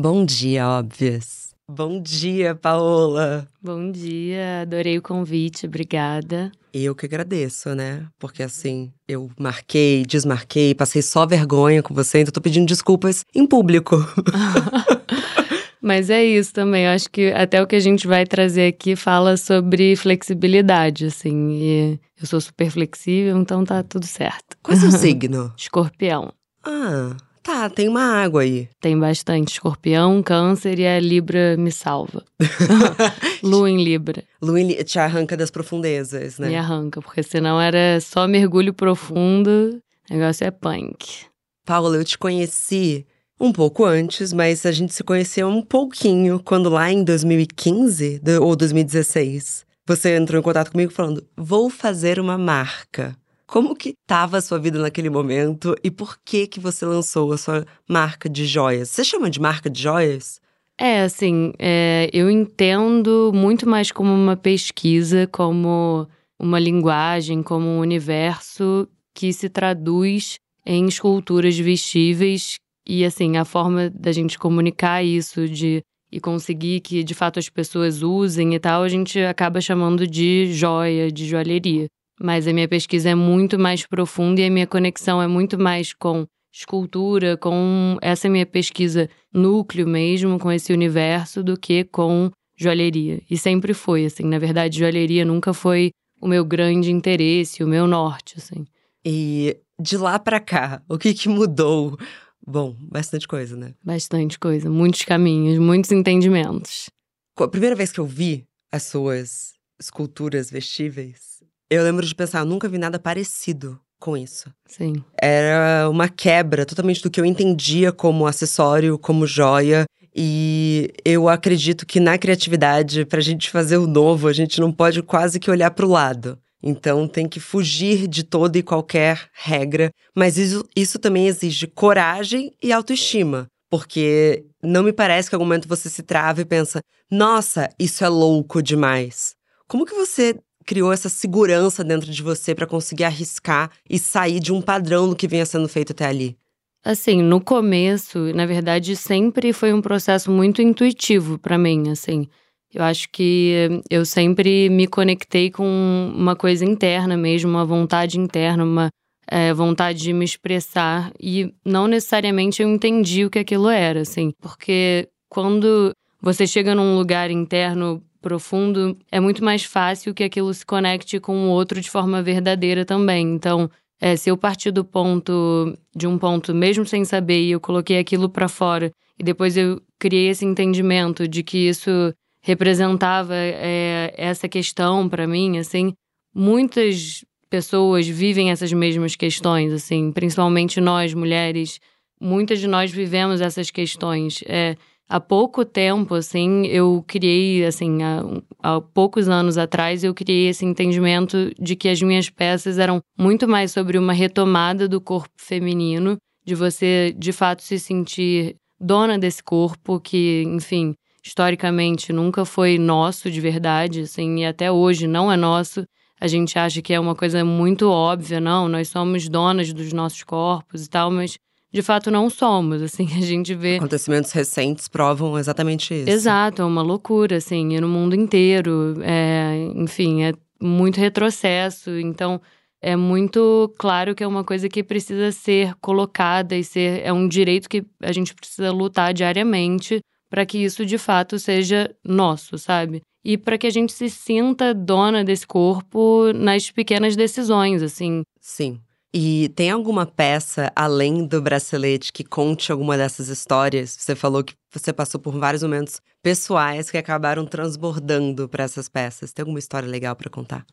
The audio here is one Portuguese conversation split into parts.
Bom dia, óbvias. Bom dia, Paola. Bom dia, adorei o convite, obrigada. Eu que agradeço, né? Porque assim, eu marquei, desmarquei, passei só vergonha com você, então tô pedindo desculpas em público. Mas é isso também. Eu acho que até o que a gente vai trazer aqui fala sobre flexibilidade, assim. E eu sou super flexível, então tá tudo certo. Qual é o seu signo? Escorpião. Ah, tá, tem uma água aí. Tem bastante. Escorpião, câncer e a Libra me salva. Lua em Libra. Lua em Li- te arranca das profundezas, né? Me arranca, porque senão era só mergulho profundo. O negócio é punk. Paula, eu te conheci um pouco antes, mas a gente se conheceu um pouquinho quando lá em 2015 do- ou 2016 você entrou em contato comigo falando: "Vou fazer uma marca". Como que tava a sua vida naquele momento e por que que você lançou a sua marca de joias? Você chama de marca de joias? É, assim, é, eu entendo muito mais como uma pesquisa, como uma linguagem, como um universo que se traduz em esculturas vestíveis e, assim, a forma da gente comunicar isso de e conseguir que de fato as pessoas usem e tal, a gente acaba chamando de joia, de joalheria. Mas a minha pesquisa é muito mais profunda e a minha conexão é muito mais com escultura, com essa minha pesquisa núcleo mesmo, com esse universo, do que com joalheria. E sempre foi, assim. Na verdade, joalheria nunca foi o meu grande interesse, o meu norte, assim. E de lá pra cá, o que que mudou? Bom, bastante coisa, né? Bastante coisa, muitos caminhos, muitos entendimentos. A primeira vez que eu vi as suas esculturas vestíveis, eu lembro de pensar, eu nunca vi nada parecido com isso. Sim. Era uma quebra totalmente do que eu entendia como acessório, como joia. E eu acredito que na criatividade, pra gente fazer o novo, a gente não pode quase que olhar pro lado. Então tem que fugir de toda e qualquer regra. Mas isso, isso também exige coragem e autoestima. Porque não me parece que em algum momento você se trava e pensa: nossa, isso é louco demais. Como que você criou essa segurança dentro de você pra conseguir arriscar e sair de um padrão do que vinha sendo feito até ali? Assim, no começo, na verdade, sempre foi um processo muito intuitivo pra mim, assim. Eu acho que eu sempre me conectei com uma coisa interna mesmo, uma vontade interna, uma é, vontade de me expressar. E não necessariamente eu entendi o que aquilo era, assim. Porque quando você chega num lugar interno profundo, é muito mais fácil que aquilo se conecte com o outro de forma verdadeira também. Então, é, se eu partir do ponto, de um ponto, mesmo sem saber, e eu coloquei aquilo pra fora, e depois eu criei esse entendimento de que isso representava é, essa questão pra mim, assim, muitas pessoas vivem essas mesmas questões, assim, principalmente nós, mulheres, muitas de nós vivemos essas questões. É, há pouco tempo, assim, eu criei, assim, há, há poucos anos atrás, eu criei esse entendimento de que as minhas peças eram muito mais sobre uma retomada do corpo feminino, de você, de fato, se sentir dona desse corpo que, enfim, historicamente nunca foi nosso de verdade, assim, e até hoje não é nosso. A gente acha que é uma coisa muito óbvia, não, nós somos donas dos nossos corpos e tal, mas de fato não somos, assim, a gente vê Acontecimentos recentes provam exatamente isso. Exato, é uma loucura, assim, e no mundo inteiro. É, enfim, é muito retrocesso. Então, é muito claro que é uma coisa que precisa ser colocada e ser. É um direito que a gente precisa lutar diariamente para que isso de fato seja nosso, sabe? E para que a gente se sinta dona desse corpo nas pequenas decisões, assim. Sim. E tem alguma peça além do bracelete que conte alguma dessas histórias? Você falou que você passou por vários momentos pessoais que acabaram transbordando para essas peças. Tem alguma história legal para contar?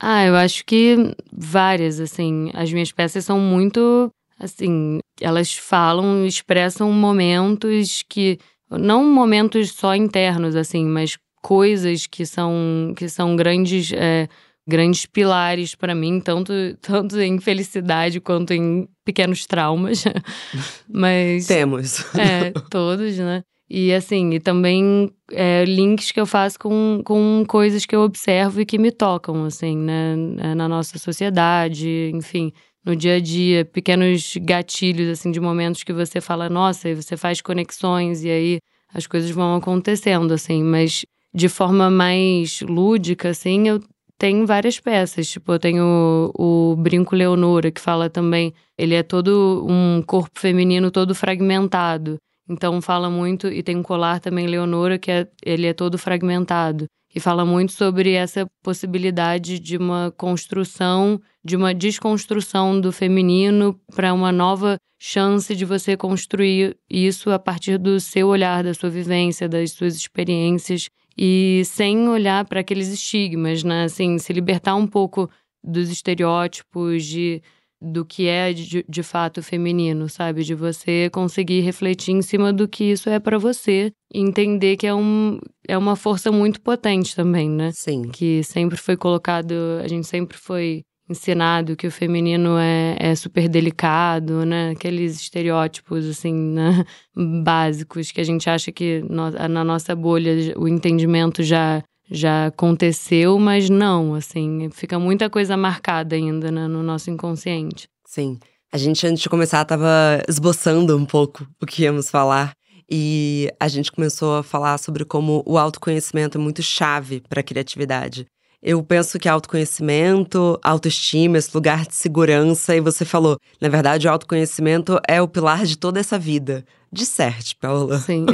Ah, eu acho que várias, assim. As minhas peças são muito, assim, elas falam, expressam momentos que não momentos só internos, assim, mas coisas que são que são grandes é, grandes pilares para mim, tanto tanto em felicidade quanto em pequenos traumas. mas Temos. é, todos, né? E assim, e também é, links que eu faço com, com coisas que eu observo e que me tocam, assim, né? É, Na nossa sociedade, enfim, no dia a dia, pequenos gatilhos, assim, de momentos que você fala, nossa, e você faz conexões e aí as coisas vão acontecendo, assim, mas de forma mais lúdica, assim, eu tenho várias peças. Tipo, eu tenho o, o Brinco Leonora, que fala também. Ele é todo um corpo feminino todo fragmentado. Então fala muito. E tem um colar também, Leonora, que é, ele é todo fragmentado. E fala muito sobre essa possibilidade de uma construção, de uma desconstrução do feminino para uma nova chance de você construir isso a partir do seu olhar, da sua vivência, das suas experiências e sem olhar para aqueles estigmas, né? Assim, se libertar um pouco dos estereótipos de do que é de, de fato feminino, sabe? De você conseguir refletir em cima do que isso é para você e entender que é, um, é uma força muito potente também, né? Sim. Que sempre foi colocado, a gente sempre foi ensinado que o feminino é, é super delicado, né? Aqueles estereótipos, assim, né? básicos que a gente acha que no, na nossa bolha o entendimento já já aconteceu, mas não, assim, fica muita coisa marcada ainda né, no nosso inconsciente. Sim. A gente, antes de começar, estava esboçando um pouco o que íamos falar. E a gente começou a falar sobre como o autoconhecimento é muito chave para a criatividade. Eu penso que autoconhecimento, autoestima, esse lugar de segurança, e você falou, na verdade, o autoconhecimento é o pilar de toda essa vida. De certo, Paula. Sim.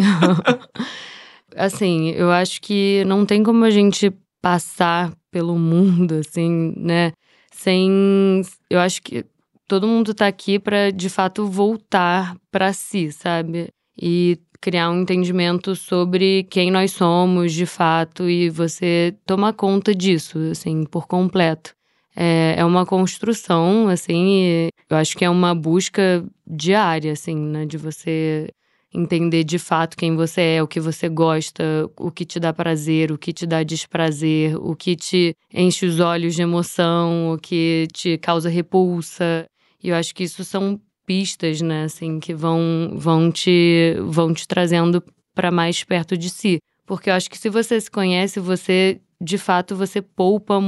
assim, eu acho que não tem como a gente passar pelo mundo, assim, né? Sem. Eu acho que todo mundo tá aqui para de fato voltar para si, sabe? E criar um entendimento sobre quem nós somos de fato e você tomar conta disso, assim, por completo. É, é uma construção, assim, eu acho que é uma busca diária, assim, né, de você entender de fato quem você é, o que você gosta, o que te dá prazer, o que te dá desprazer, o que te enche os olhos de emoção, o que te causa repulsa. E eu acho que isso são pistas, né, assim, que vão vão te vão te trazendo para mais perto de si. Porque eu acho que se você se conhece, você de fato você poupa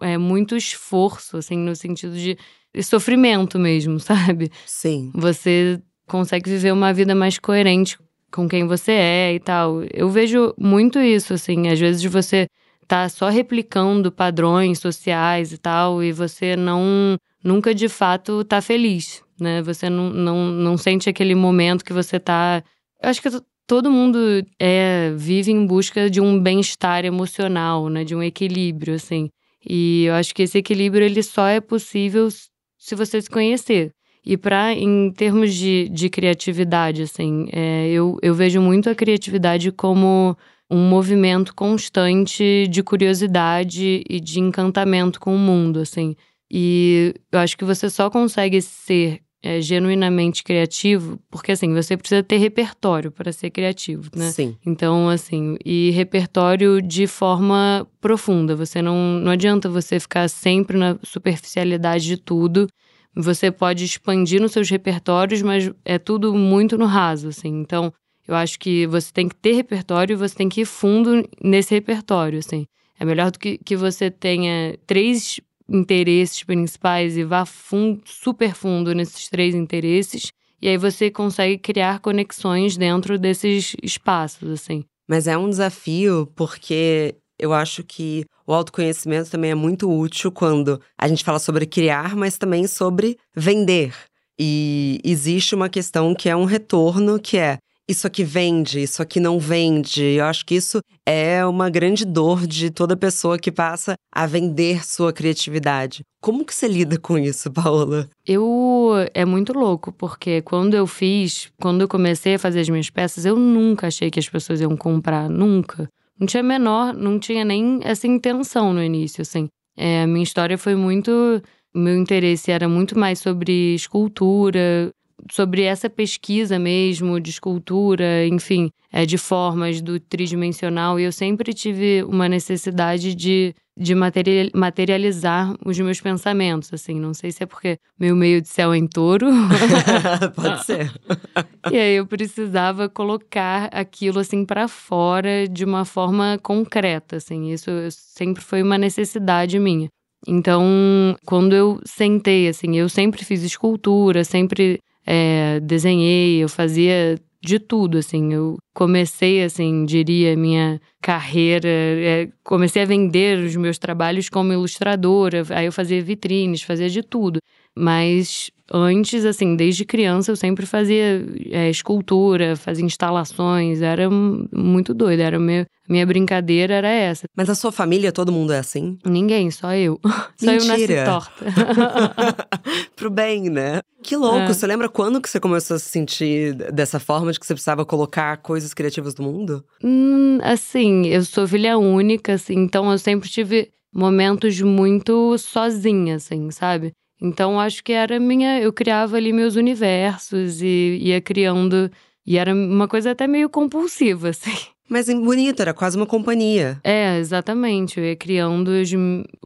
é, muito esforço, assim, no sentido de sofrimento mesmo, sabe? Sim. Você consegue viver uma vida mais coerente com quem você é e tal. Eu vejo muito isso, assim, às vezes você tá só replicando padrões sociais e tal, e você não nunca de fato tá feliz, né? Você não, não, não sente aquele momento que você tá. Eu acho que todo mundo é, vive em busca de um bem-estar emocional, né? De um equilíbrio, assim. E eu acho que esse equilíbrio ele só é possível se você se conhecer. E para em termos de, de criatividade, assim, é, eu, eu vejo muito a criatividade como um movimento constante de curiosidade e de encantamento com o mundo, assim. E eu acho que você só consegue ser é, genuinamente criativo, porque assim, você precisa ter repertório para ser criativo, né? Sim. Então, assim, e repertório de forma profunda. Você não, não adianta você ficar sempre na superficialidade de tudo. Você pode expandir nos seus repertórios, mas é tudo muito no raso, assim. Então, eu acho que você tem que ter repertório e você tem que ir fundo nesse repertório, assim. É melhor do que, que você tenha três interesses principais e vá fundo, super fundo nesses três interesses. E aí você consegue criar conexões dentro desses espaços, assim. Mas é um desafio porque eu acho que o autoconhecimento também é muito útil quando a gente fala sobre criar, mas também sobre vender. E existe uma questão que é um retorno, que é isso aqui vende, isso aqui não vende. Eu acho que isso é uma grande dor de toda pessoa que passa a vender sua criatividade. Como que você lida com isso, Paola? Eu é muito louco, porque quando eu fiz, quando eu comecei a fazer as minhas peças, eu nunca achei que as pessoas iam comprar, nunca. Não tinha menor, não tinha nem essa intenção no início, assim. É, a minha história foi muito meu interesse era muito mais sobre escultura, sobre essa pesquisa mesmo de escultura, enfim, é, de formas do tridimensional, e eu sempre tive uma necessidade de, de materializar os meus pensamentos, assim, não sei se é porque meu meio de céu é em touro. Pode ser. e aí eu precisava colocar aquilo, assim, para fora de uma forma concreta, assim, isso sempre foi uma necessidade minha. Então, quando eu sentei, assim, eu sempre fiz escultura, sempre é, desenhei, eu fazia de tudo, assim. Eu comecei, assim, diria, minha carreira, é, comecei a vender os meus trabalhos como ilustradora, aí eu fazia vitrines, fazia de tudo. Mas antes, assim, desde criança, eu sempre fazia é, escultura, fazia instalações, era muito doida, era minha, minha brincadeira era essa. Mas a sua família, todo mundo é assim? Ninguém, só eu. Só Mentira. eu nasci torta. Pro bem, né? Que louco, é. você lembra quando que você começou a se sentir dessa forma, de que você precisava colocar coisas criativas do mundo? Hum, assim, eu sou filha única, assim, então eu sempre tive momentos muito sozinha, assim, sabe? Então acho que era minha. Eu criava ali meus universos e ia criando. E era uma coisa até meio compulsiva, assim. Mas bonito, era quase uma companhia. É, exatamente. Eu ia criando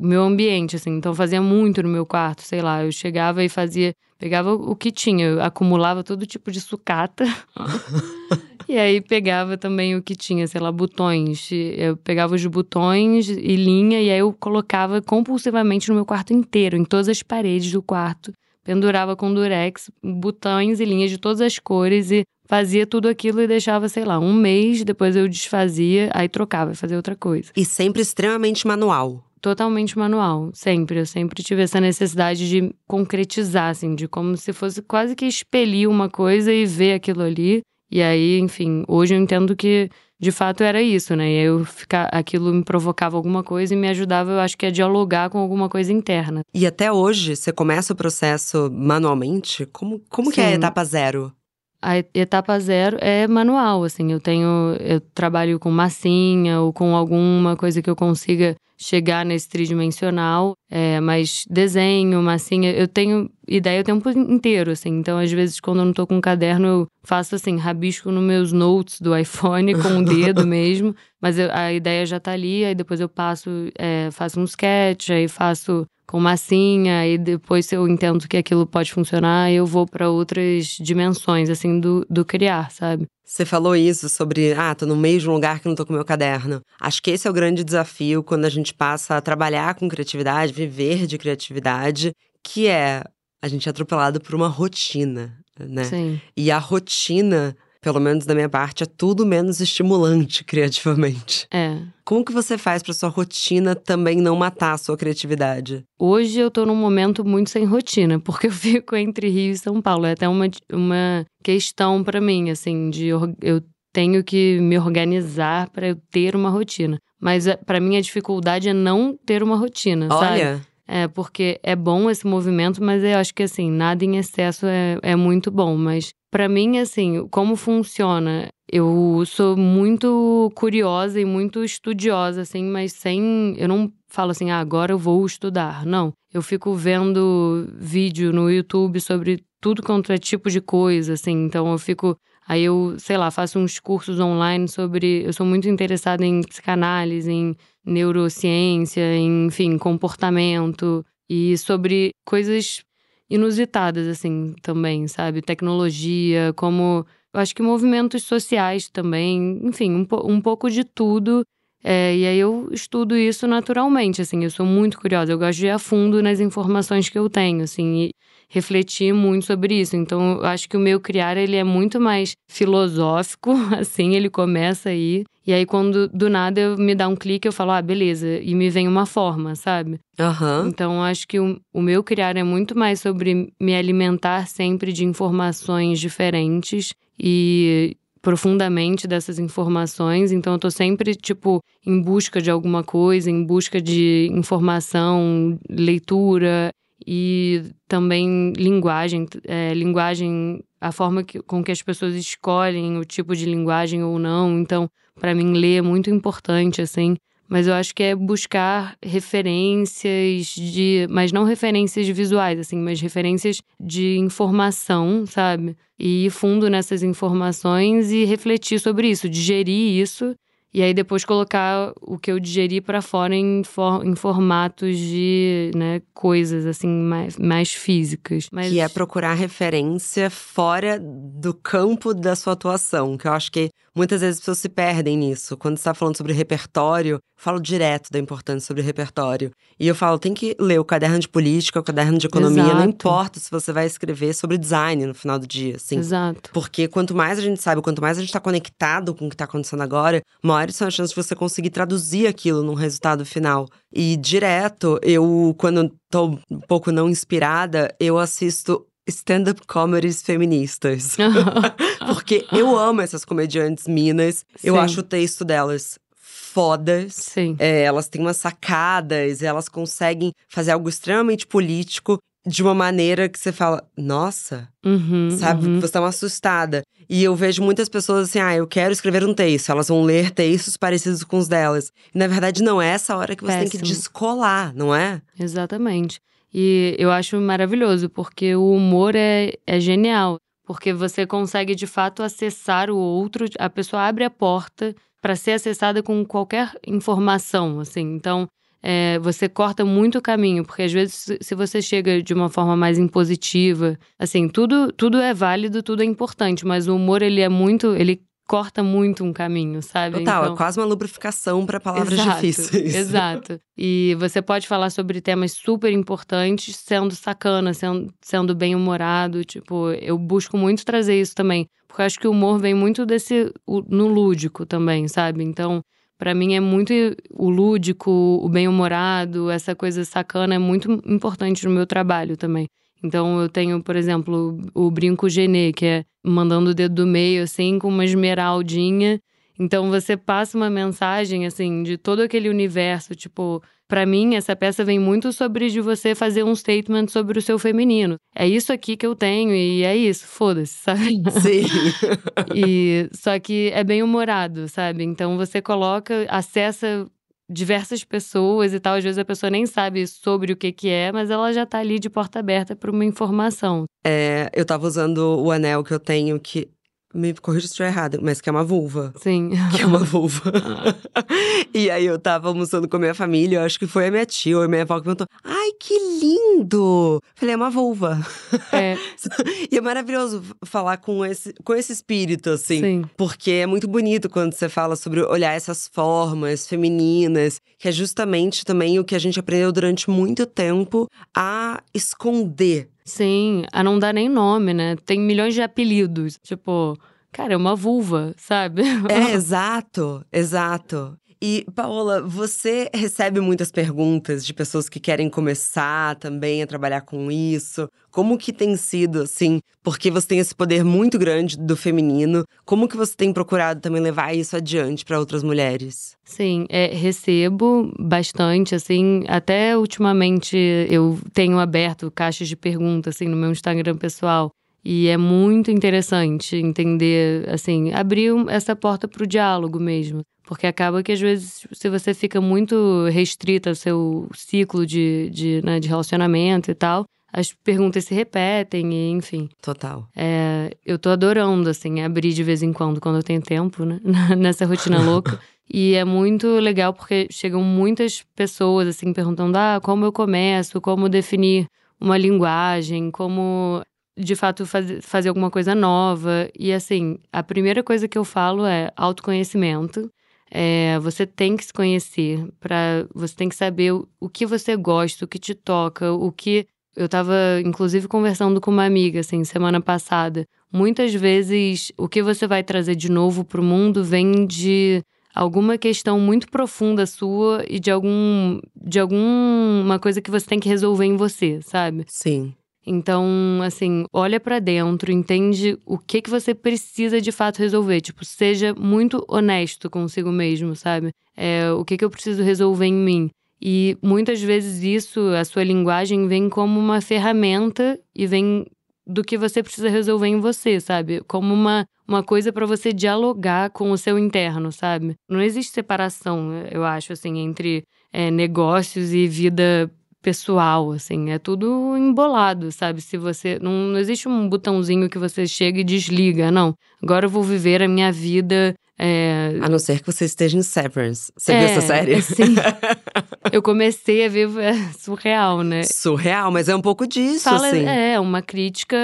o meu ambiente, assim. Então fazia muito no meu quarto, sei lá. Eu chegava e fazia. Pegava o que tinha, eu acumulava todo tipo de sucata. E aí pegava também o que tinha, sei lá, botões. Eu pegava os botões e linha e aí eu colocava compulsivamente no meu quarto inteiro, em todas as paredes do quarto. Pendurava com durex, botões e linhas de todas as cores e fazia tudo aquilo e deixava, sei lá, um mês, depois eu desfazia, aí trocava e fazia outra coisa. E sempre extremamente manual totalmente manual, sempre. Eu sempre tive essa necessidade de concretizar, assim, de como se fosse quase que expelir uma coisa e ver aquilo ali. E aí, enfim, hoje eu entendo que de fato era isso, né? E eu ficar, aquilo me provocava alguma coisa e me ajudava, eu acho que a dialogar com alguma coisa interna. E até hoje, você começa o processo manualmente? Como, como que é a etapa zero? A etapa zero é manual, assim, eu tenho, eu trabalho com massinha ou com alguma coisa que eu consiga chegar nesse tridimensional, é, mas desenho, massinha, eu tenho ideia o tempo inteiro, assim. Então, às vezes, quando eu não tô com um caderno, eu faço assim, rabisco nos meus notes do iPhone com o dedo mesmo. Mas eu, a ideia já tá ali, aí depois eu passo, é, faço um sketch, aí faço com massinha, e depois se eu entendo que aquilo pode funcionar, eu vou para outras dimensões, assim, do, do criar, sabe? Você falou isso sobre, ah, tô no meio de um lugar que não tô com meu caderno. Acho que esse é o grande desafio quando a gente passa a trabalhar com criatividade, viver de criatividade, que é a gente é atropelado por uma rotina, né? Sim. E a rotina, pelo menos da minha parte, é tudo menos estimulante criativamente. É. Como que você faz para sua rotina também não matar a sua criatividade? Hoje eu tô num momento muito sem rotina, porque eu fico entre Rio e São Paulo. É até uma, uma questão para mim, assim, de eu tenho que me organizar para eu ter uma rotina. Mas eh, para mim a dificuldade é não ter uma rotina, Olha. sabe? É, porque é bom esse movimento, mas eu acho que assim, nada em excesso é, é muito bom. Mas para mim, assim, como funciona? Eu sou muito curiosa e muito estudiosa, assim, mas sem. Eu não falo assim, ah, agora eu vou estudar. Não. Eu fico vendo vídeo no YouTube sobre tudo quanto é tipo de coisa, assim. Então eu fico Aí eu, sei lá, faço uns cursos online sobre. Eu sou muito interessada em psicanálise, em neurociência, em, enfim, comportamento e sobre coisas inusitadas, assim, também, sabe? Tecnologia, como. Eu acho que movimentos sociais também, enfim, um, um pouco de tudo. É, e aí eu estudo isso naturalmente, assim, eu sou muito curiosa, eu gosto de ir a fundo nas informações que eu tenho, assim, e refletir muito sobre isso. Então, eu acho que o meu criar, ele é muito mais filosófico, assim, ele começa aí. E aí, quando do nada eu me dá um clique, eu falo, ah, beleza, e me vem uma forma, sabe? Uhum. Então, acho que o, o meu criar é muito mais sobre me alimentar sempre de informações diferentes e profundamente dessas informações, então eu tô sempre, tipo, em busca de alguma coisa, em busca de informação, leitura e também linguagem, é, linguagem, a forma que, com que as pessoas escolhem o tipo de linguagem ou não. Então, para mim, ler é muito importante, assim. Mas eu acho que é buscar referências de. Mas não referências visuais, assim, mas referências de informação, sabe? E ir fundo nessas informações e refletir sobre isso, digerir isso e aí depois colocar o que eu digeri para fora em, for, em formatos de né, coisas assim mais, mais físicas. Mas... Que é procurar referência fora do campo da sua atuação, que eu acho que muitas vezes as pessoas se perdem nisso. Quando você está falando sobre repertório, falo direto da importância sobre repertório. E eu falo, tem que ler o caderno de política, o caderno de economia, Exato. não importa se você vai escrever sobre design no final do dia, assim. Exato. Porque quanto mais a gente sabe, quanto mais a gente tá conectado com o que tá acontecendo agora, maiores são as chances de você conseguir traduzir aquilo num resultado final. E direto, eu, quando tô um pouco não inspirada, eu assisto stand-up comedies feministas. Porque eu amo essas comediantes minas. Sim. Eu acho o texto delas fodas. Sim. É, elas têm umas sacadas, elas conseguem fazer algo extremamente político de uma maneira que você fala, nossa, uhum, sabe? Uhum. Você tá uma assustada. E eu vejo muitas pessoas assim, ah, eu quero escrever um texto. Elas vão ler textos parecidos com os delas. E na verdade, não é essa hora que você Péssimo. tem que descolar, não é? Exatamente. E eu acho maravilhoso, porque o humor é, é genial. Porque você consegue de fato acessar o outro, a pessoa abre a porta para ser acessada com qualquer informação, assim. Então, é, você corta muito o caminho, porque às vezes se você chega de uma forma mais impositiva, assim, tudo tudo é válido, tudo é importante, mas o humor ele é muito, ele corta muito um caminho, sabe? Total, é então... é quase uma lubrificação para palavras exato, difíceis. Exato. E você pode falar sobre temas super importantes sendo sacana, sendo, sendo bem humorado. Tipo, eu busco muito trazer isso também. Porque eu acho que o humor vem muito desse. no lúdico também, sabe? Então, para mim é muito o lúdico, o bem-humorado, essa coisa sacana é muito importante no meu trabalho também. Então eu tenho, por exemplo, o brinco Genê, que é mandando o dedo do meio, assim, com uma esmeraldinha. Então você passa uma mensagem, assim, de todo aquele universo. Tipo, para mim, essa peça vem muito sobre de você fazer um statement sobre o seu feminino. É isso aqui que eu tenho e é isso, foda-se, sabe? Sim. e só que é bem humorado, sabe? Então você coloca, acessa diversas pessoas e tal. Às vezes a pessoa nem sabe sobre o que, que é, mas ela já tá ali de porta aberta para uma informação. É, eu tava usando o anel que eu tenho, que me corrija se estiver errado, mas que é uma vulva. Sim. Que é uma vulva. e aí eu tava almoçando com a minha família, eu acho que foi a minha tia ou a minha avó que perguntou: Ai, que lindo! Falei, é uma vulva. É. e é maravilhoso falar com esse, com esse espírito, assim. Sim. Porque é muito bonito quando você fala sobre olhar essas formas femininas, que é justamente também o que a gente aprendeu durante muito tempo a esconder Sim, a não dar nem nome, né? Tem milhões de apelidos. Tipo, cara, é uma vulva, sabe? É, exato, exato. E, Paola, você recebe muitas perguntas de pessoas que querem começar também a trabalhar com isso. Como que tem sido, assim, porque você tem esse poder muito grande do feminino, como que você tem procurado também levar isso adiante para outras mulheres? Sim, é, recebo bastante, assim, até ultimamente eu tenho aberto caixas de perguntas, assim, no meu Instagram pessoal. E é muito interessante entender, assim, abrir essa porta para o diálogo mesmo. Porque acaba que, às vezes, se você fica muito restrita ao seu ciclo de, de, né, de relacionamento e tal, as perguntas se repetem, e, enfim. Total. É, eu tô adorando, assim, abrir de vez em quando, quando eu tenho tempo, né? Nessa rotina louca. e é muito legal porque chegam muitas pessoas, assim, perguntando: ah, como eu começo, como definir uma linguagem, como de fato fazer, fazer alguma coisa nova. E assim, a primeira coisa que eu falo é autoconhecimento. É, você tem que se conhecer, para você tem que saber o, o, que você gosta, o que te toca, o que. Eu estava, inclusive, conversando com uma amiga, assim, semana passada. Muitas vezes, o que você vai trazer de novo para o mundo vem de alguma questão muito profunda sua e de algum de alguma coisa que você tem que resolver em você, sabe? Sim. Então, assim, olha para dentro, entende o que que você precisa de fato resolver. Tipo, seja muito honesto consigo mesmo, sabe? É, o que que eu preciso resolver em mim. E muitas vezes isso, a sua linguagem vem como uma ferramenta e vem do que você precisa resolver em você, sabe? Como uma, uma coisa para você dialogar com o seu interno, sabe? Não existe separação, eu acho, assim, entre é, negócios e vida pessoal, assim, é tudo embolado, sabe? Se você. Não, não existe um botãozinho que você chega e desliga, não. Agora eu vou viver a minha vida É... A não ser que você esteja em Severance. Você é, viu essa série? Sim. eu comecei a ver é surreal, né? Surreal, mas é um pouco disso, Fala, assim. É, uma crítica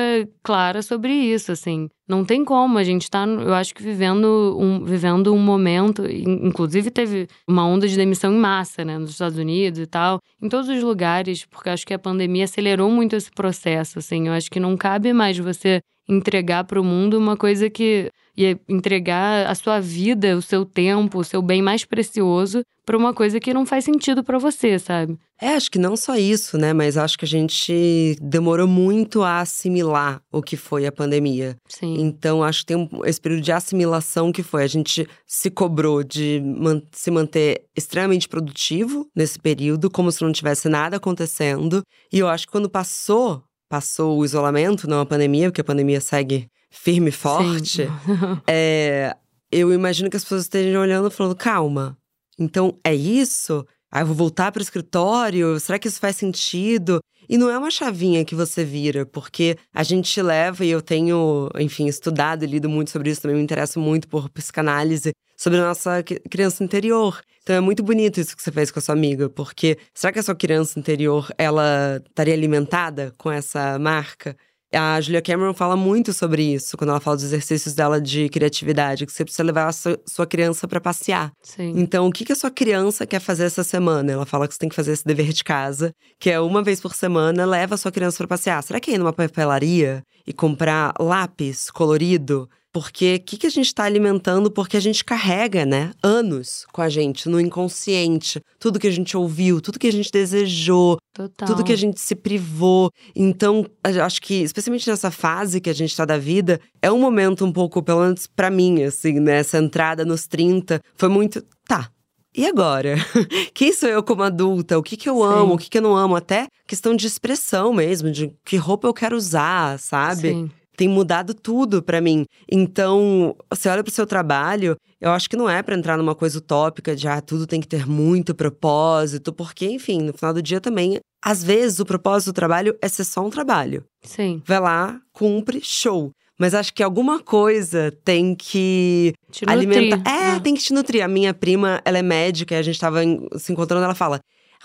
clara sobre isso, assim. Não tem como, a gente tá, eu acho que vivendo um, vivendo um momento, inclusive teve uma onda de demissão em massa, né, nos Estados Unidos e tal, em todos os lugares, porque acho que a pandemia acelerou muito esse processo, assim. Eu acho que não cabe mais você entregar para o mundo uma coisa que ia entregar a sua vida, o seu tempo, o seu bem mais precioso para uma coisa que não faz sentido para você, sabe? É, acho que não só isso, né? Mas acho que a gente demorou muito a assimilar o que foi a pandemia. Sim. Então, acho que tem um, esse período de assimilação que foi. A gente se cobrou de man se manter extremamente produtivo nesse período, como se não tivesse nada acontecendo. E eu acho que quando passou passou o isolamento, não a pandemia, porque a pandemia segue firme e forte, é, eu imagino que as pessoas estejam olhando e falando: calma, então é isso? Ah, eu vou voltar para o escritório? Será que isso faz sentido? E não é uma chavinha que você vira, porque a gente leva, e eu tenho, enfim, estudado e lido muito sobre isso, também me interesso muito por psicanálise, sobre a nossa criança interior. Então é muito bonito isso que você fez com a sua amiga, porque será que a sua criança interior, ela estaria alimentada com essa marca? A Julia Cameron fala muito sobre isso quando ela fala dos exercícios dela de criatividade, que você precisa levar a sua criança para passear. Sim. Então, o que, que a sua criança quer fazer essa semana? Ela fala que você tem que fazer esse dever de casa, que é uma vez por semana, leva a sua criança para passear. Será que é ir numa papelaria e comprar lápis colorido? Porque o que, que a gente está alimentando? Porque a gente carrega, né? Anos com a gente, no inconsciente. Tudo que a gente ouviu, tudo que a gente desejou, Total. tudo que a gente se privou. Então, acho que, especialmente nessa fase que a gente está da vida, é um momento um pouco, pelo menos pra mim, assim, né? Essa entrada nos 30 foi muito. Tá, e agora? Quem sou eu como adulta? O que, que eu Sim. amo? O que, que eu não amo? Até questão de expressão mesmo, de que roupa eu quero usar, sabe? Sim tem mudado tudo para mim. Então, você olha pro seu trabalho, eu acho que não é para entrar numa coisa utópica de ah, tudo tem que ter muito propósito, porque, enfim, no final do dia também, às vezes o propósito do trabalho é ser só um trabalho. Sim. Vai lá, cumpre, show. Mas acho que alguma coisa tem que te alimentar. É, é, tem que te nutrir. A minha prima, ela é médica e a gente tava se encontrando, ela fala: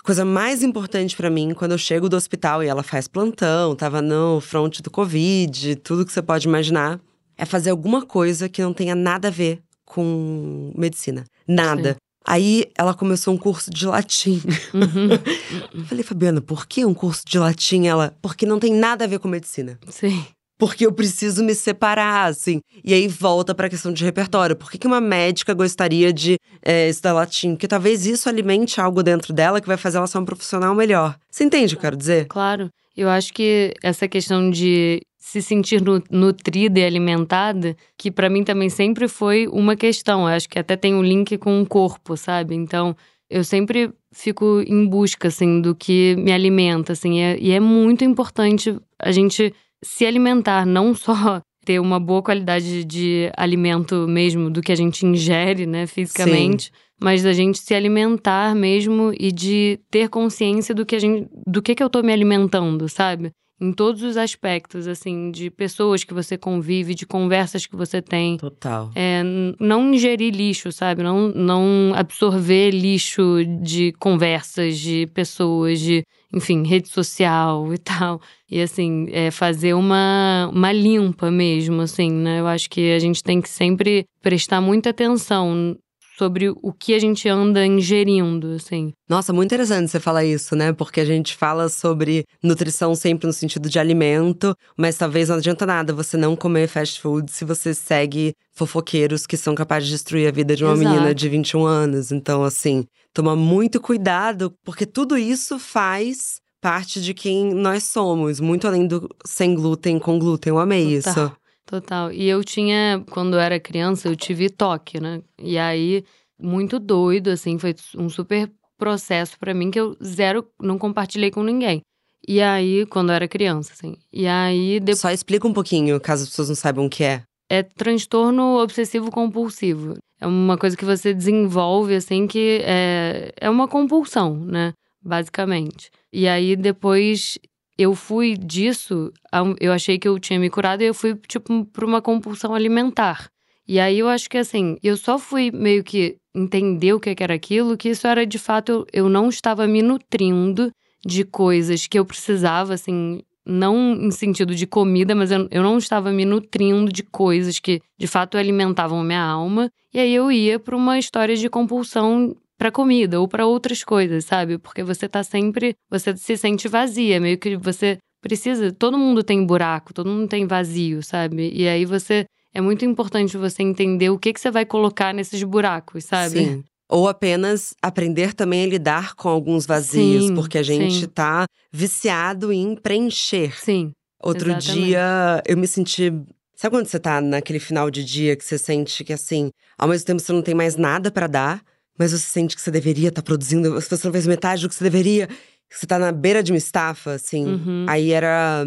coisa mais importante para mim quando eu chego do hospital e ela faz plantão, tava no front do Covid, tudo que você pode imaginar, é fazer alguma coisa que não tenha nada a ver com medicina. Nada. Sim. Aí ela começou um curso de latim. Uhum. Falei, Fabiana, por que um curso de latim? Ela, porque não tem nada a ver com medicina. Sim porque eu preciso me separar, assim. E aí volta para a questão de repertório. Por que, que uma médica gostaria de é, estudar latim? Porque talvez isso alimente algo dentro dela que vai fazer ela ser um profissional melhor. Você entende o que eu quero dizer? Claro. Eu acho que essa questão de se sentir nutrida e alimentada, que para mim também sempre foi uma questão. Eu acho que até tem um link com o corpo, sabe? Então, eu sempre fico em busca, assim, do que me alimenta, assim. É, e é muito importante a gente se alimentar, não só ter uma boa qualidade de alimento mesmo do que a gente ingere, né, fisicamente, Sim. mas da gente se alimentar mesmo e de ter consciência do que a gente, do que que eu tô me alimentando, sabe? Em todos os aspectos, assim, de pessoas que você convive, de conversas que você tem. Total. É, não ingerir lixo, sabe? Não, não absorver lixo de conversas, de pessoas, de, enfim, rede social e tal. E, assim, é fazer uma, uma limpa mesmo, assim, né? Eu acho que a gente tem que sempre prestar muita atenção sobre o que a gente anda ingerindo, assim. Nossa, muito interessante você falar isso, né? Porque a gente fala sobre nutrição sempre no sentido de alimento, mas talvez não adianta nada você não comer fast food se você segue fofoqueiros que são capazes de destruir a vida de uma Exato. menina de 21 anos. Então, assim, toma muito cuidado, porque tudo isso faz parte de quem nós somos, muito além do sem glúten com glúten. Eu amei isso. Total. E eu tinha, quando eu era criança, eu tive toque, né? E aí, muito doido, assim, foi um super processo para mim que eu zero não compartilhei com ninguém. E aí, quando eu era criança, assim. E aí. Depois... Só explica um pouquinho, caso as pessoas não saibam o que é. É transtorno obsessivo compulsivo. É uma coisa que você desenvolve, assim, que é, é uma compulsão, né? Basicamente. E aí, depois eu fui disso, eu achei que eu tinha me curado e eu fui, tipo, pra uma compulsão alimentar. E aí eu acho que assim, eu só fui meio que entender o que era aquilo, que isso era de fato eu, eu não estava me nutrindo de coisas que eu precisava, assim, não em sentido de comida, mas eu, eu não estava me nutrindo de coisas que de fato alimentavam minha alma. E aí eu ia para uma história de compulsão para comida ou para outras coisas, sabe? Porque você tá sempre, você se sente vazia, meio que você precisa, todo mundo tem buraco, todo mundo tem vazio, sabe? E aí você é muito importante você entender o que que você vai colocar nesses buracos, sabe? Sim. Ou apenas aprender também a lidar com alguns vazios, Sim, porque a gente sim. tá viciado em preencher. Sim. Outro exatamente. dia eu me senti. Sabe quando você tá naquele final de dia que você sente que assim, ao mesmo tempo você não tem mais nada pra dar, mas você sente que você deveria estar produzindo, você não fez metade do que você deveria, que você tá na beira de uma estafa, assim. Uhum. Aí era.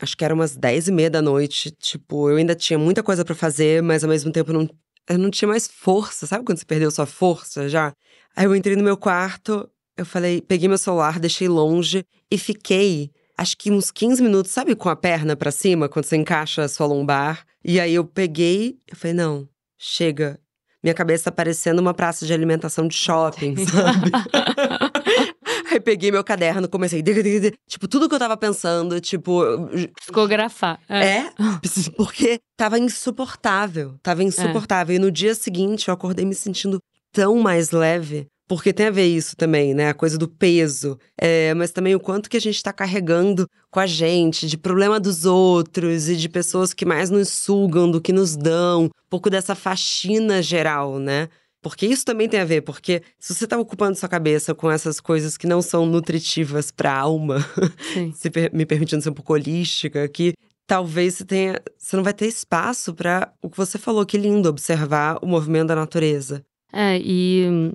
Acho que era umas 10 e meia da noite. Tipo, eu ainda tinha muita coisa pra fazer, mas ao mesmo tempo não, eu não tinha mais força. Sabe quando você perdeu sua força já? Aí eu entrei no meu quarto, eu falei, peguei meu celular, deixei longe e fiquei, acho que uns 15 minutos, sabe, com a perna pra cima, quando você encaixa a sua lombar. E aí eu peguei, eu falei, não, chega. Minha cabeça tá parecendo uma praça de alimentação de shopping, sabe? Aí peguei meu caderno, comecei. Tipo, tudo que eu tava pensando, tipo. Psicografar. É, porque tava insuportável. Tava insuportável. E no dia seguinte eu acordei me sentindo tão mais leve. Porque tem a ver isso também, né? A coisa do peso. É, mas também o quanto que a gente tá carregando com a gente, de problema dos outros e de pessoas que mais nos sugam do que nos dão. Um pouco dessa faxina geral, né? Porque isso também tem a ver, porque se você tá ocupando sua cabeça com essas coisas que não são nutritivas pra alma, Sim. se per- me permitindo ser um pouco holística aqui, talvez você tenha. Você não vai ter espaço pra o que você falou, que lindo, observar o movimento da natureza. É, e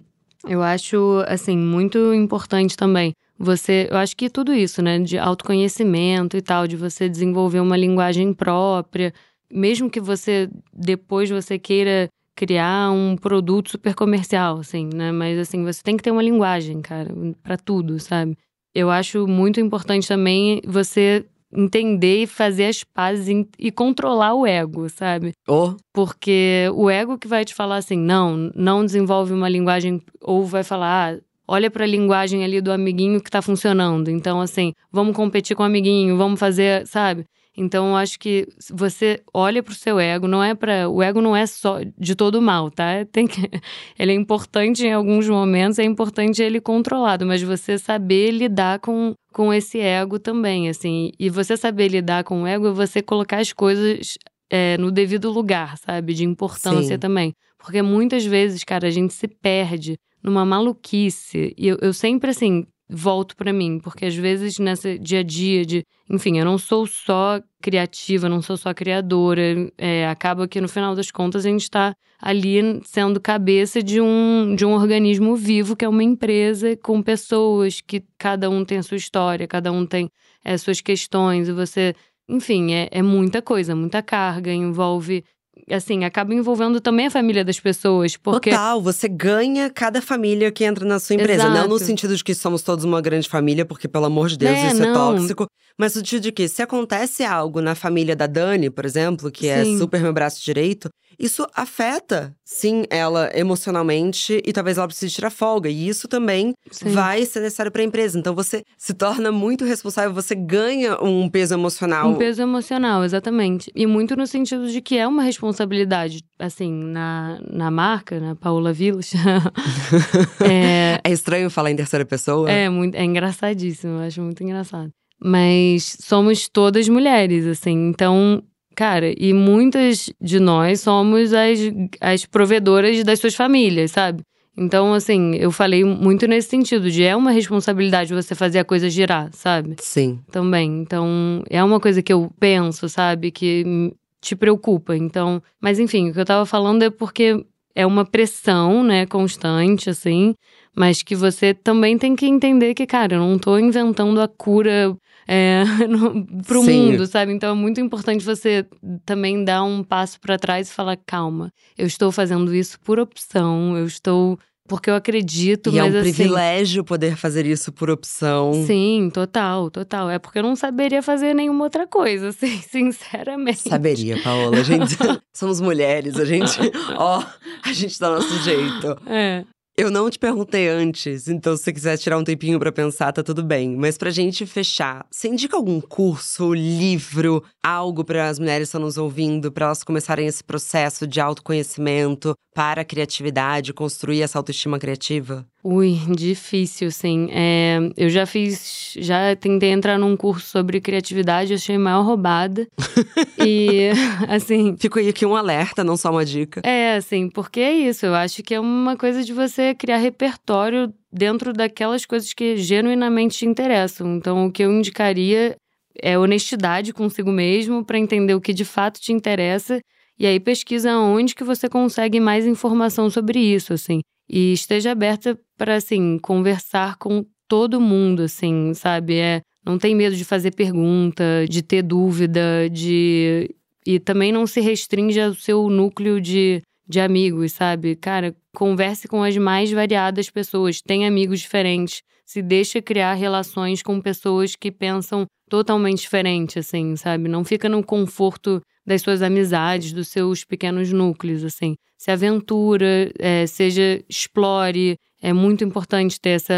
eu acho, assim, muito importante também. Você, eu acho que tudo isso, né, de autoconhecimento e tal, de você desenvolver uma linguagem própria, mesmo que você depois você queira criar um produto super comercial, assim, né? Mas assim, você tem que ter uma linguagem, cara, pra tudo, sabe? Eu acho muito importante também você entender e fazer as pazes e controlar o ego, sabe? Ou Porque o ego que vai te falar assim, não, não desenvolve uma linguagem, ou vai falar, ah, olha pra linguagem ali do amiguinho que tá funcionando. Então, assim, vamos competir com o amiguinho, vamos fazer, sabe? Então, eu acho que você olha pro seu ego, não é para O ego não é só de todo mal, tá? Tem que, ele é importante em alguns momentos, é importante ele controlado, mas você saber lidar com, com esse ego também, assim. E você saber lidar com o ego é você colocar as coisas é, no devido lugar, sabe? De importância Sim. também. Porque muitas vezes, cara, a gente se perde numa maluquice. E eu, eu sempre, assim, volto pra mim. Porque às vezes, nesse dia a dia de. Enfim, eu não sou só criativa, não sou só criadora. É, acaba que no final das contas a gente tá ali sendo cabeça de um, de um organismo vivo, que é uma empresa com pessoas que cada um tem a sua história, cada um tem é, suas questões. E você enfim, é, é muita coisa, muita carga, envolve. Assim, acaba envolvendo também a família das pessoas, porque. Total, você ganha cada família que entra na sua empresa. Não no Exato. sentido de que somos todos uma grande família, porque, pelo amor de Deus, É, isso é não. tóxico. Mas no sentido de que, se acontece algo na família da Dani, por exemplo, que é Sim. super meu braço direito, isso afeta, sim, ela emocionalmente e talvez ela precise tirar folga. E isso também Sim. vai ser necessário para a empresa. Então você se torna muito responsável, você ganha um peso emocional. Um peso emocional, exatamente. E muito no sentido de que é uma responsabilidade, assim, na, na marca, na Paula Vilas. é, É estranho falar em terceira pessoa? É, muito, é engraçadíssimo, eu acho muito engraçado. Mas somos todas mulheres, assim, então, cara, e muitas de nós somos as, as provedoras das suas famílias, sabe? Então, assim, eu falei muito nesse sentido, de é uma responsabilidade você fazer a coisa girar, sabe? Sim. Também. Então, é uma coisa que eu penso, sabe? Que te preocupa. Então, mas enfim, o que eu tava falando é porque é uma pressão, né, constante, assim, mas que você também tem que entender que, cara, eu não tô inventando a cura é, pro Sim. mundo, sabe? Então é muito importante você também dar um passo pra trás e falar: calma, eu estou fazendo isso por opção, eu estou porque eu acredito, e mas é um assim, privilégio poder fazer isso por opção. Sim, total, total. É porque eu não saberia fazer nenhuma outra coisa, assim, sinceramente. Saberia, Paola. A gente somos mulheres, a gente, ó, a gente dá nosso jeito. É. Eu não te perguntei antes, então se você quiser tirar um tempinho para pensar, tá tudo bem. Mas pra gente fechar, você indica algum curso, livro, algo para as mulheres que estão nos ouvindo, para elas começarem esse processo de autoconhecimento para a criatividade, construir essa autoestima criativa? Ui, difícil, sim. É, eu já fiz, já tentei entrar num curso sobre criatividade, achei maior roubada. e, assim. Fico aí aqui um alerta, não só uma dica. É, assim, porque é isso. Eu acho que é uma coisa de você criar repertório dentro daquelas coisas que genuinamente te interessam. Então, o que eu indicaria é honestidade consigo mesmo para entender o que de fato te interessa e aí pesquisa onde que você consegue mais informação sobre isso, assim. E esteja aberta para assim conversar com todo mundo, assim, sabe? É, não tem medo de fazer pergunta, de ter dúvida, de e também não se restringe ao seu núcleo de, de amigos, sabe? Cara, converse com as mais variadas pessoas, tem amigos diferentes, se deixa criar relações com pessoas que pensam totalmente diferente, assim, sabe? Não fica no conforto das suas amizades, dos seus pequenos núcleos, assim. Se aventura, é, seja, explore. É muito importante ter essa,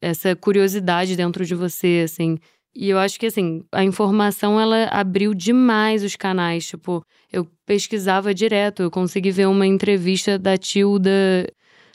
essa curiosidade dentro de você, assim. E eu acho que, assim, a informação, ela abriu demais os canais. Tipo, eu pesquisava direto. Eu consegui ver uma entrevista da Tilda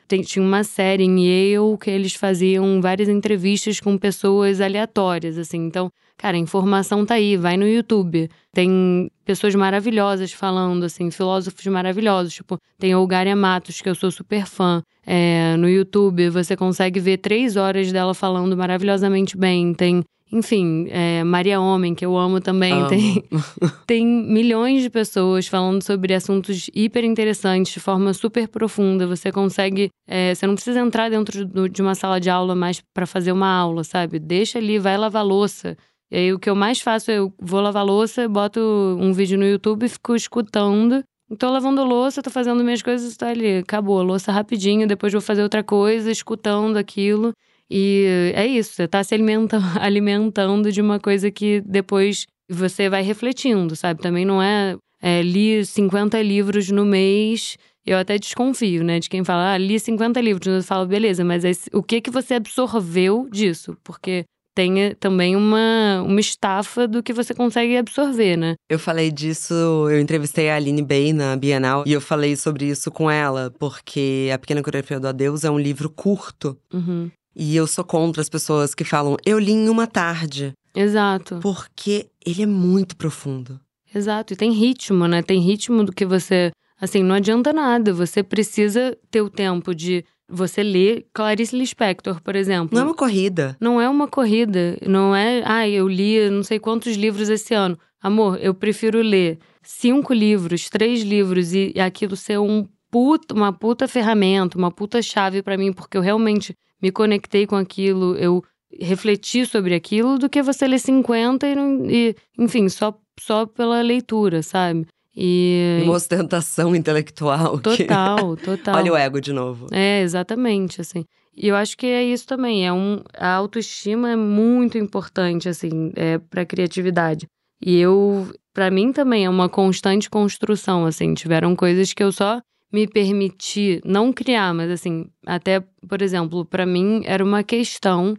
tem, tinha uma série em Yale que eles faziam várias entrevistas com pessoas aleatórias, assim. Então, cara, a informação tá aí, vai no YouTube. Tem pessoas maravilhosas falando, assim, filósofos maravilhosos. Tipo, tem Olgária Matos, que eu sou super fã. É, no YouTube, você consegue ver três horas dela falando maravilhosamente bem. Tem enfim, é, Maria Homem, que eu amo também. Amo. Tem, tem milhões de pessoas falando sobre assuntos hiper interessantes, de forma super profunda. Você consegue. É, você não precisa entrar dentro de uma sala de aula mais para fazer uma aula, sabe? Deixa ali, vai lavar louça. E aí o que eu mais faço é eu vou lavar louça, boto um vídeo no YouTube e fico escutando. Tô lavando louça, tô fazendo minhas coisas, tá ali. Acabou a louça rapidinho, depois vou fazer outra coisa, escutando aquilo. E é isso, você está se alimenta, alimentando de uma coisa que depois você vai refletindo, sabe? Também não é, é li 50 livros no mês. Eu até desconfio, né, de quem fala, ah, li 50 livros. Eu falo, beleza, mas o que que você absorveu disso? Porque eh, também uma, uma estafa do que você consegue absorver, né? Eu falei disso, eu entrevistei a Aline Bay na Bienal e eu falei sobre isso com ela, porque A Pequena Coreografia do Adeus é um livro curto. Uhum. E eu sou contra as pessoas que falam, eu li em uma tarde. Exato. Porque ele é muito profundo. Exato. E tem ritmo, né? Tem ritmo do que você. Assim, não adianta nada. Você precisa ter o tempo de você ler Clarice Lispector, por exemplo. Não é uma corrida. Não é uma corrida. Não é, ah, eu li não sei quantos livros esse ano. Amor, eu prefiro ler cinco livros, três livros e, aquilo ser um puta, uma puta ferramenta, uma puta chave para mim, porque eu realmente me conectei com aquilo, eu refleti sobre aquilo, do que você ler 50 e, e enfim, só, só pela leitura, sabe? E. Uma ostentação intelectual. Total, que... total. Olha o ego de novo. É, exatamente, assim. E eu acho que é isso também. É um, a autoestima é muito importante, assim, é, para criatividade. E eu, para mim também é uma constante construção, assim. Tiveram coisas que eu só me permitir não criar, mas assim, até, por exemplo, para mim era uma questão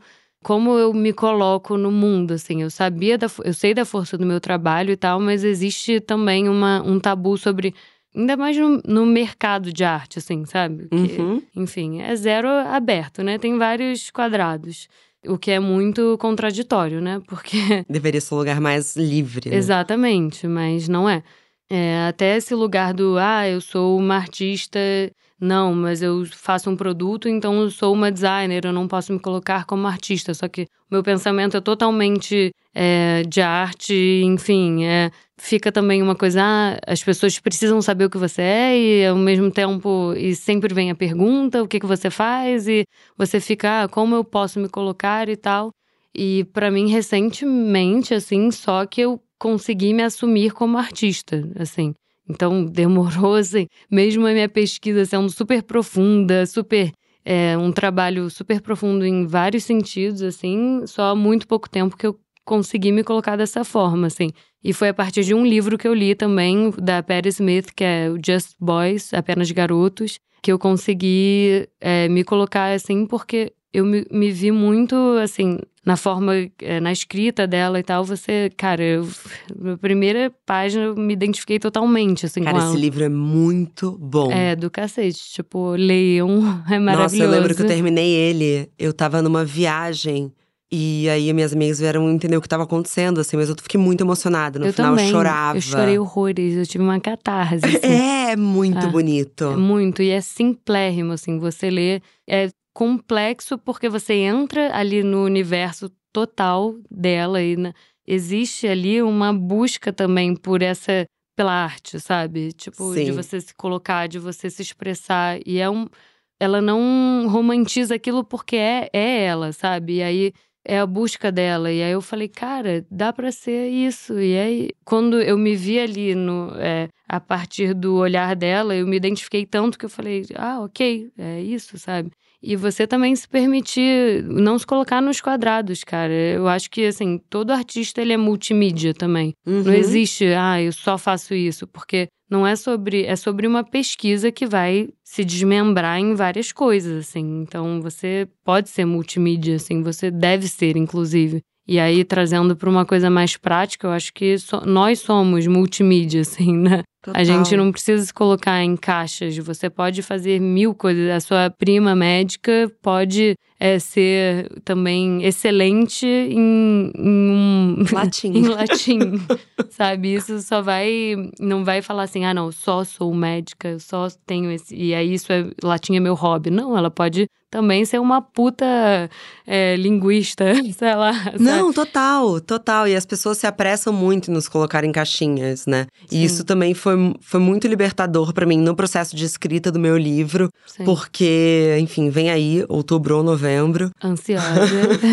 como eu me coloco no mundo, assim, eu sabia da, eu sei da força do meu trabalho e tal, mas existe também uma, um tabu sobre ainda mais no, no mercado de arte, assim, sabe? Que, uhum. Enfim, é zero aberto, né? Tem vários quadrados. O que é muito contraditório, né? Porque. Deveria ser um lugar mais livre. Né? Exatamente, mas não é. É, até esse lugar do, ah, eu sou uma artista, não, mas eu faço um produto, então eu sou uma designer, eu não posso me colocar como artista. Só que o meu pensamento é totalmente é, de arte, enfim, é, fica também uma coisa, ah, as pessoas precisam saber o que você é, e ao mesmo tempo, e sempre vem a pergunta, o que, que você faz, e você fica, ah, como eu posso me colocar e tal. E para mim, recentemente, assim, só que eu consegui me assumir como artista, assim. Então, demorou, assim, mesmo a minha pesquisa sendo super profunda, super é um trabalho super profundo em vários sentidos, assim, só há muito pouco tempo que eu consegui me colocar dessa forma, assim. E foi a partir de um livro que eu li também, da Patti Smith, que é o Just Boys, Apenas Garotos, que eu consegui é, me colocar assim, porque eu me, me, vi muito, assim, na forma, é, na escrita dela e tal, você, cara, eu, na primeira página eu me identifiquei totalmente, assim, cara, esse livro é muito bom. É, do cacete, tipo, leiam, é maravilhoso. Nossa, eu lembro que eu terminei ele, eu tava numa viagem… E aí, minhas amigas vieram entender o que estava acontecendo, assim, mas eu fiquei muito emocionada. No eu final, também. eu chorava. Eu chorei horrores, eu tive uma catarse. Assim. É, muito Ah, bonito. É muito, e é simplérrimo, assim, você lê. É complexo porque você entra ali no universo total dela e na- existe ali uma busca também por essa. pela arte, sabe? Tipo, de Sim. você se colocar, de você se expressar. E é um. Ela não romantiza aquilo porque é, é ela, sabe? E aí é a busca dela. E aí eu falei, cara, dá pra ser isso. E aí, quando eu me vi ali no, é, a partir do olhar dela, eu me identifiquei tanto que eu falei, ah, ok, é isso, sabe? E você também se permitir não se colocar nos quadrados, cara. Eu acho que, assim, todo artista, ele é multimídia também. Não Uhum. existe, ah, eu só faço isso, porque não é sobre, é sobre uma pesquisa que vai se desmembrar em várias coisas, assim. Então, você pode ser multimídia, assim, você deve ser, inclusive. E aí, trazendo para uma coisa mais prática, eu acho que so- nós somos multimídia, assim, né? A gente Total. não precisa se colocar em caixas. Você pode fazer mil coisas. A sua prima médica pode é, ser também excelente em, em um Latim. em latim, sabe? Isso só vai, não vai falar assim, ah, não, só sou médica, eu só tenho esse, e aí isso é, latim é meu hobby. Não, ela pode também ser uma puta é, linguista, sei lá. sabe? Não, total, total. E as pessoas se apressam muito em nos colocar em caixinhas, né? Sim. E isso também foi, foi muito libertador pra mim no processo de escrita do meu livro, Sim. porque, enfim, vem aí, outubro ou novembro, Ansiosa.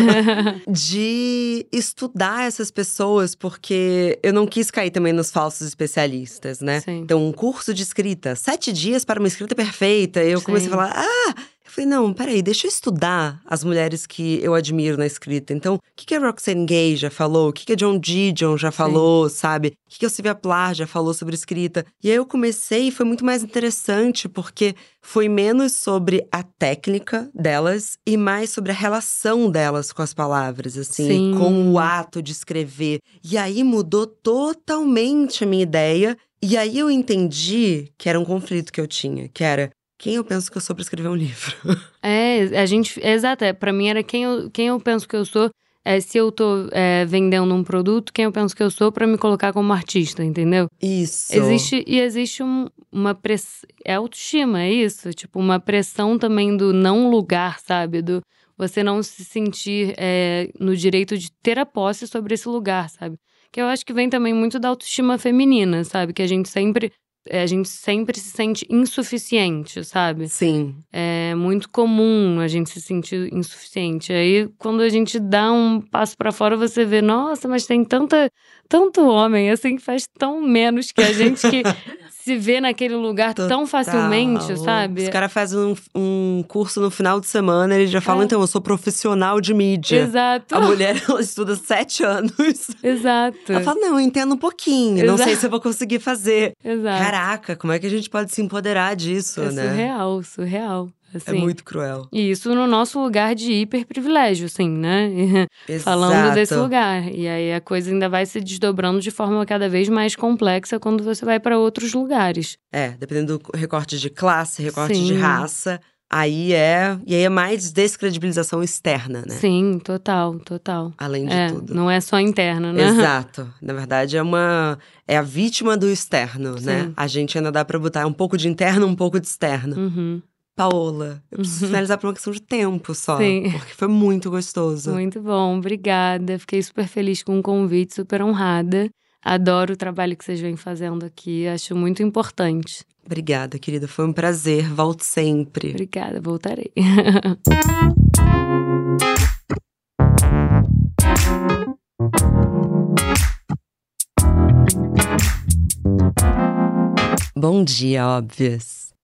de estudar essas pessoas, porque eu não quis cair também nos falsos especialistas, né? Sim. Então, um curso de escrita, sete dias para uma escrita perfeita. Eu comecei a Sim. falar, ah! Eu falei, não, peraí, deixa eu estudar as mulheres que eu admiro na escrita. Então, o que, que a Roxane Gay já falou? O que, que a John Didion já falou, sabe? O que, que a Sylvia Plath já falou sobre escrita? E aí eu comecei e foi muito mais interessante, porque foi menos sobre a técnica delas e mais sobre a relação delas com as palavras, assim, Sim. com o ato de escrever. E aí mudou totalmente a minha ideia. E aí eu entendi que era um conflito que eu tinha, que era quem eu penso que eu sou pra escrever um livro. É, a gente. Exato, é, pra mim era quem eu, quem eu penso que eu sou. É, se eu tô é, vendendo um produto, quem eu penso que eu sou pra me colocar como artista, entendeu? Isso. Existe, e existe um- uma pressão. É autoestima, é isso? Tipo, uma pressão também do não lugar, sabe? Do você não se sentir é, no direito de ter a posse sobre esse lugar, sabe? Que eu acho que vem também muito da autoestima feminina, sabe? Que a gente sempre. É, A gente sempre se sente insuficiente, sabe? Sim. É muito comum a gente se sentir insuficiente. Aí, quando a gente dá um passo pra fora, você vê, nossa, mas tem tanta, tanto homem assim que faz tão menos que a gente que se vê naquele lugar tão facilmente, Total. sabe? Os caras fazem um, um curso no final de semana, eles já falam, É. então, eu sou profissional de mídia. Exato. A mulher, ela estuda sete anos. Exato. Ela fala, não, eu entendo um pouquinho, não Exato. sei se eu vou conseguir fazer. Exato. Caraca, como é que a gente pode se empoderar disso, é né? surreal, surreal. É Assim. muito cruel. E isso no nosso lugar de hiperprivilégio, assim, né? Falando Exato. desse lugar. E aí a coisa ainda vai se desdobrando de forma cada vez mais complexa quando você vai para outros lugares. É, dependendo do recorte de classe, recorte de Sim. raça. Aí é. E aí é mais descredibilização externa, né? Sim, total, total. Além de É, tudo. não é só interna, né? Exato. Na verdade, é uma. É a vítima do externo, né? Sim. A gente ainda dá pra botar um pouco de interno, um pouco de externo. Uhum. Paola, eu preciso Uhum. finalizar por uma questão de tempo só. Sim. Porque foi muito gostoso. Muito bom, obrigada. Fiquei super feliz com o convite, super honrada. Adoro o trabalho que vocês vêm fazendo aqui, acho muito importante. Obrigada, querida. Foi um prazer. Volte sempre. Obrigada, voltarei. Bom dia, óbvias.